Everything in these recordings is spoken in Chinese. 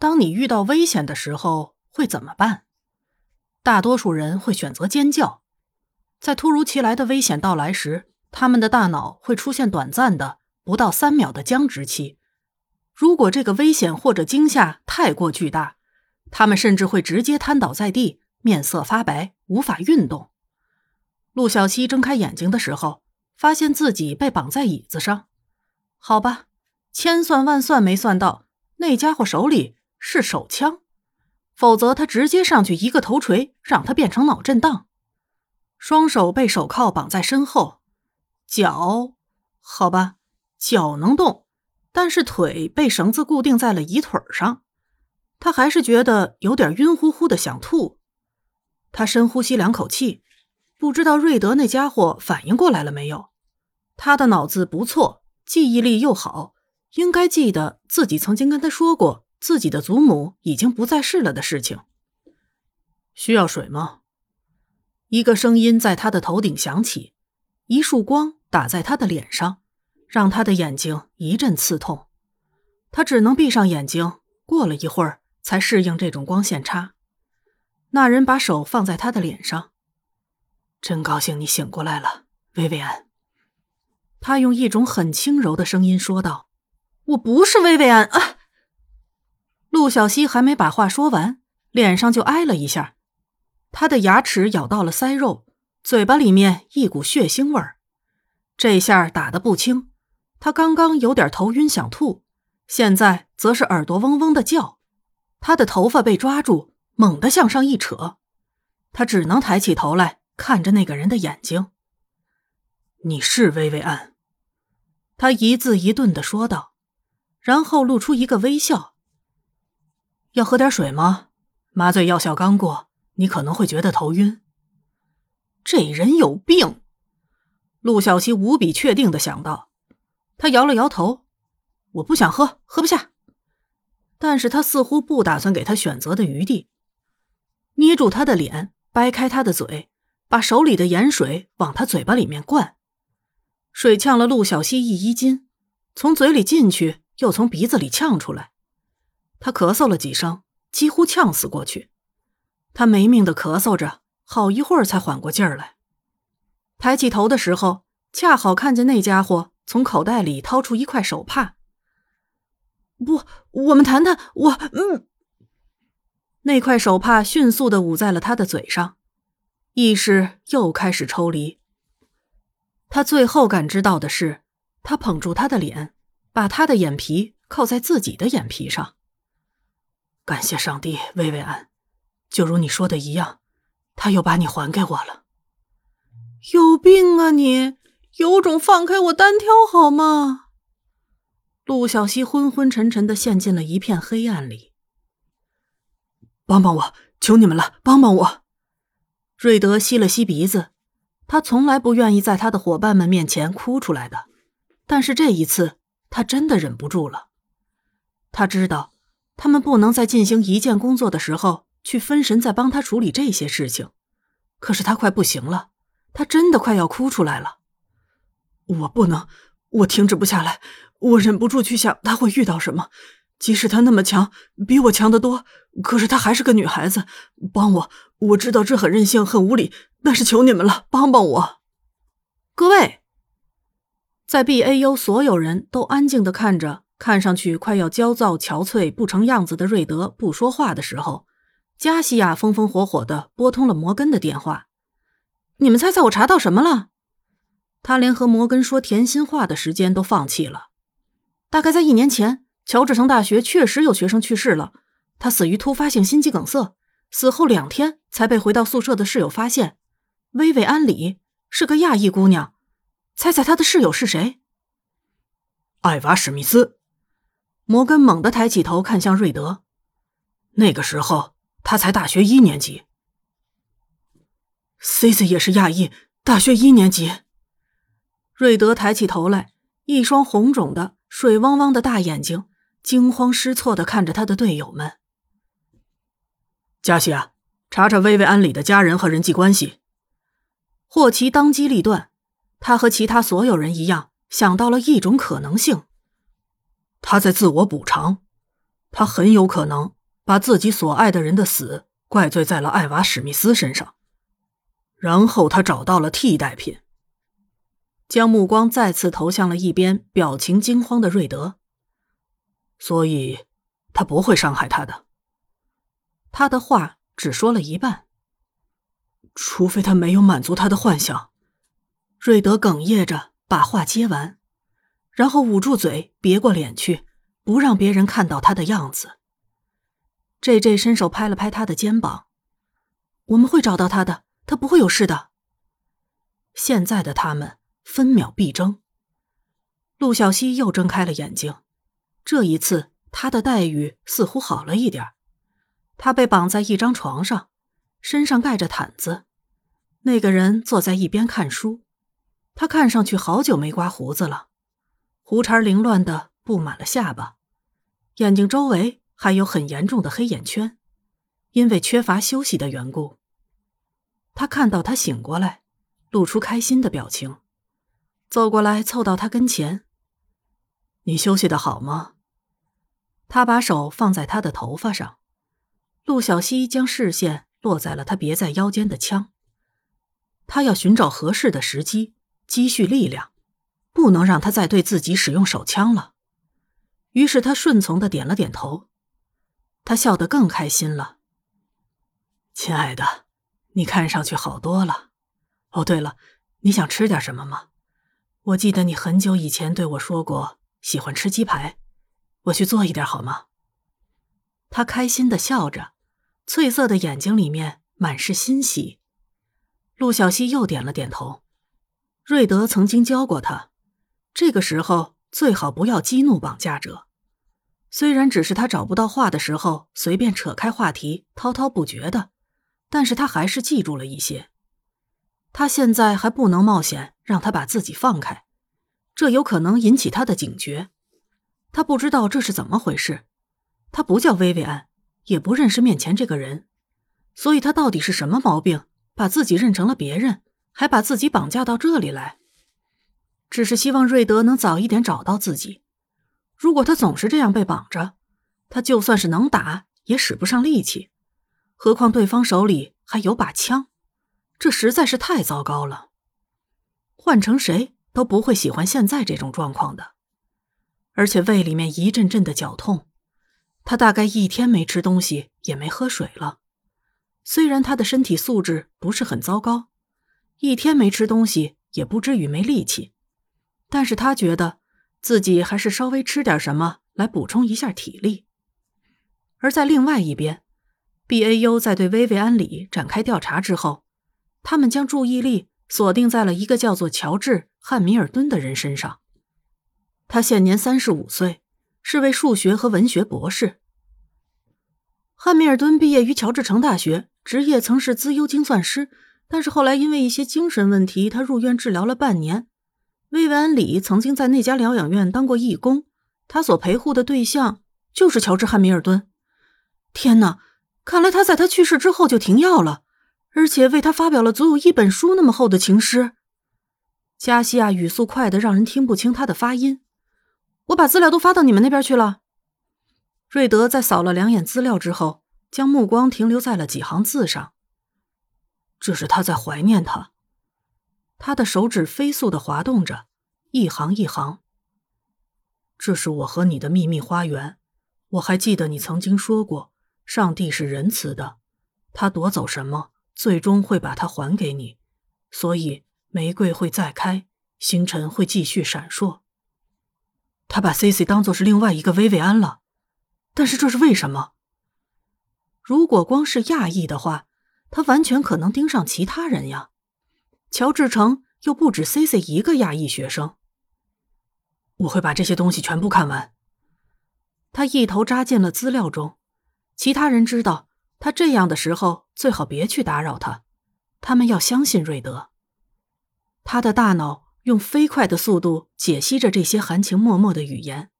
当你遇到危险的时候会怎么办？大多数人会选择尖叫。在突如其来的危险到来时，他们的大脑会出现短暂的不到三秒的僵直期。如果这个危险或者惊吓太过巨大，他们甚至会直接瘫倒在地，面色发白，无法运动。陆小西睁开眼睛的时候，发现自己被绑在椅子上。好吧，千算万算没算到，那家伙手里是手枪，否则他直接上去一个头锤，让他变成脑震荡。双手被手铐绑在身后，脚，好吧，脚能动，但是腿被绳子固定在了椅腿上。他还是觉得有点晕乎乎的，想吐。他深呼吸两口气，不知道瑞德那家伙反应过来了没有。他的脑子不错，记忆力又好，应该记得自己曾经跟他说过自己的祖母已经不在世了的事情。需要水吗？一个声音在他的头顶响起，一束光打在他的脸上，让他的眼睛一阵刺痛。他只能闭上眼睛。过了一会儿。才适应这种光线差。那人把手放在他的脸上，真高兴你醒过来了，薇薇安。他用一种很轻柔的声音说道：“我不是薇薇安啊。”陆小西还没把话说完，脸上就挨了一下，他的牙齿咬到了腮肉，嘴巴里面一股血腥味儿。这下打得不轻，他刚刚有点头晕想吐，现在则是耳朵嗡嗡的叫。他的头发被抓住，猛地向上一扯，他只能抬起头来看着那个人的眼睛。“你是薇薇安。”他一字一顿的说道，然后露出一个微笑。“要喝点水吗？麻醉药效刚过，你可能会觉得头晕。”这人有病，陆小西无比确定的想到。他摇了摇头：“我不想喝，喝不下。”但是他似乎不打算给他选择的余地，捏住他的脸，掰开他的嘴，把手里的盐水往他嘴巴里面灌，水呛了陆小西一衣襟，从嘴里进去，又从鼻子里呛出来。他咳嗽了几声，几乎呛死过去。他没命的咳嗽着，好一会儿才缓过劲儿来。抬起头的时候，恰好看见那家伙从口袋里掏出一块手帕。不，我们谈谈。我嗯，那块手帕迅速的捂在了他的嘴上，意识又开始抽离。他最后感知到的是，他捧住他的脸，把他的眼皮靠在自己的眼皮上。感谢上帝，薇薇安，就如你说的一样，他又把你还给我了。有病啊你！有种放开我单挑好吗？陆小西昏昏沉沉的陷进了一片黑暗里。帮帮我，求你们了，帮帮我！瑞德吸了吸鼻子，他从来不愿意在他的伙伴们面前哭出来的，但是这一次他真的忍不住了。他知道，他们不能在进行一件工作的时候去分神在帮他处理这些事情，可是他快不行了，他真的快要哭出来了。我不能，我停止不下来。我忍不住去想他会遇到什么，即使他那么强，比我强得多，可是他还是个女孩子。帮我，我知道这很任性，很无理，但是求你们了，帮帮我！各位，在 B A U 所有人都安静的看着，看上去快要焦躁、憔悴、不成样子的瑞德不说话的时候，加西亚风风火火的拨通了摩根的电话。你们猜猜我查到什么了？他连和摩根说甜心话的时间都放弃了。大概在一年前，乔治城大学确实有学生去世了。他死于突发性心肌梗塞，死后两天才被回到宿舍的室友发现。薇薇安里是个亚裔姑娘，猜猜她的室友是谁？艾娃史密斯。摩根猛地抬起头看向瑞德，那个时候他才大学一年级。C C 也是亚裔，大学一年级。瑞德抬起头来，一双红肿的。水汪汪的大眼睛，惊慌失措的看着他的队友们。加西亚，查查薇薇安里的家人和人际关系。霍奇当机立断，他和其他所有人一样，想到了一种可能性。他在自我补偿。他很有可能把自己所爱的人的死怪罪在了艾娃·史密斯身上，然后他找到了替代品。将目光再次投向了一边表情惊慌的瑞德，所以，他不会伤害他的。他的话只说了一半，除非他没有满足他的幻想。瑞德哽咽着把话接完，然后捂住嘴，别过脸去，不让别人看到他的样子。J J 伸手拍了拍他的肩膀：“我们会找到他的，他不会有事的。”现在的他们。分秒必争。陆小西又睁开了眼睛，这一次他的待遇似乎好了一点。他被绑在一张床上，身上盖着毯子。那个人坐在一边看书，他看上去好久没刮胡子了，胡茬凌乱的布满了下巴，眼睛周围还有很严重的黑眼圈，因为缺乏休息的缘故。他看到他醒过来，露出开心的表情。走过来，凑到他跟前。你休息的好吗？他把手放在他的头发上。陆小西将视线落在了他别在腰间的枪。他要寻找合适的时机，积蓄力量，不能让他再对自己使用手枪了。于是他顺从的点了点头。他笑得更开心了。亲爱的，你看上去好多了。哦，对了，你想吃点什么吗？我记得你很久以前对我说过喜欢吃鸡排，我去做一点好吗？他开心的笑着，翠色的眼睛里面满是欣喜。陆小西又点了点头。瑞德曾经教过他，这个时候最好不要激怒绑架者。虽然只是他找不到话的时候随便扯开话题滔滔不绝的，但是他还是记住了一些。他现在还不能冒险让他把自己放开，这有可能引起他的警觉。他不知道这是怎么回事，他不叫薇薇安，也不认识面前这个人，所以他到底是什么毛病，把自己认成了别人，还把自己绑架到这里来？只是希望瑞德能早一点找到自己。如果他总是这样被绑着，他就算是能打，也使不上力气，何况对方手里还有把枪。这实在是太糟糕了，换成谁都不会喜欢现在这种状况的。而且胃里面一阵阵的绞痛，他大概一天没吃东西，也没喝水了。虽然他的身体素质不是很糟糕，一天没吃东西也不至于没力气，但是他觉得自己还是稍微吃点什么来补充一下体力。而在另外一边，B A U 在对薇薇安里展开调查之后。他们将注意力锁定在了一个叫做乔治·汉密尔顿的人身上。他现年三十五岁，是位数学和文学博士。汉密尔顿毕业于乔治城大学，职业曾是资优精算师，但是后来因为一些精神问题，他入院治疗了半年。薇薇安·里曾经在那家疗养院当过义工，他所陪护的对象就是乔治·汉密尔顿。天哪，看来他在他去世之后就停药了。而且为他发表了足有一本书那么厚的情诗。加西亚语速快的让人听不清他的发音。我把资料都发到你们那边去了。瑞德在扫了两眼资料之后，将目光停留在了几行字上。这是他在怀念他。他的手指飞速的滑动着，一行一行。这是我和你的秘密花园。我还记得你曾经说过，上帝是仁慈的，他夺走什么？最终会把它还给你，所以玫瑰会再开，星辰会继续闪烁。他把 C C 当做是另外一个薇薇安了，但是这是为什么？如果光是亚裔的话，他完全可能盯上其他人呀。乔治城又不止 C C 一个亚裔学生。我会把这些东西全部看完。他一头扎进了资料中，其他人知道。他这样的时候最好别去打扰他，他们要相信瑞德。他的大脑用飞快的速度解析着这些含情脉脉的语言，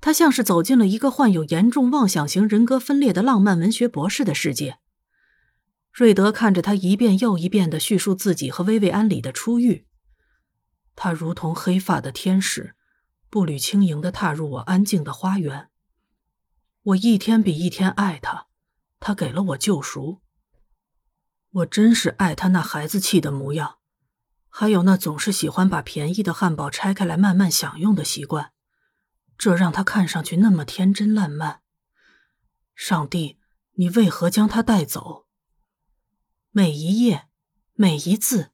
他像是走进了一个患有严重妄想型人格分裂的浪漫文学博士的世界。瑞德看着他一遍又一遍的叙述自己和薇薇安里的初遇，他如同黑发的天使，步履轻盈的踏入我安静的花园。我一天比一天爱他，他给了我救赎。我真是爱他那孩子气的模样，还有那总是喜欢把便宜的汉堡拆开来慢慢享用的习惯，这让他看上去那么天真烂漫。上帝，你为何将他带走？每一页，每一字，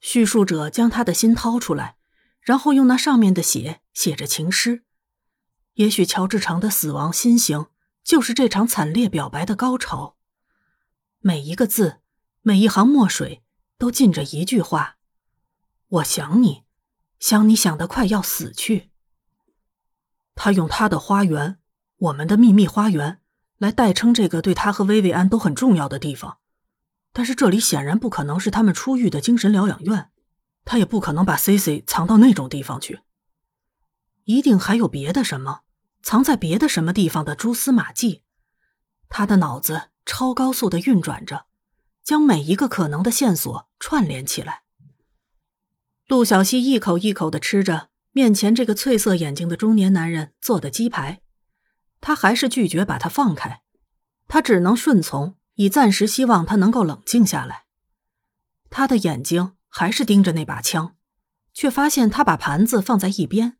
叙述者将他的心掏出来，然后用那上面的血写着情诗。也许乔治长的死亡心形就是这场惨烈表白的高潮。每一个字，每一行墨水，都浸着一句话：“我想你，想你想得快要死去。”他用他的花园，我们的秘密花园。来代称这个对他和薇薇安都很重要的地方，但是这里显然不可能是他们出狱的精神疗养院，他也不可能把 C C 藏到那种地方去。一定还有别的什么藏在别的什么地方的蛛丝马迹。他的脑子超高速的运转着，将每一个可能的线索串联起来。陆小西一口一口的吃着面前这个翠色眼睛的中年男人做的鸡排。他还是拒绝把他放开，他只能顺从，以暂时希望他能够冷静下来。他的眼睛还是盯着那把枪，却发现他把盘子放在一边，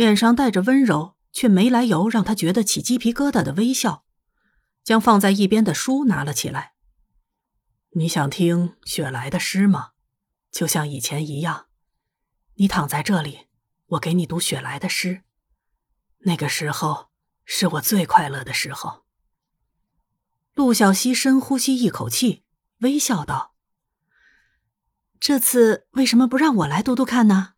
脸上带着温柔却没来由让他觉得起鸡皮疙瘩的微笑，将放在一边的书拿了起来。你想听雪莱的诗吗？就像以前一样，你躺在这里，我给你读雪莱的诗。那个时候。是我最快乐的时候。陆小西深呼吸一口气，微笑道：“这次为什么不让我来读读看呢？”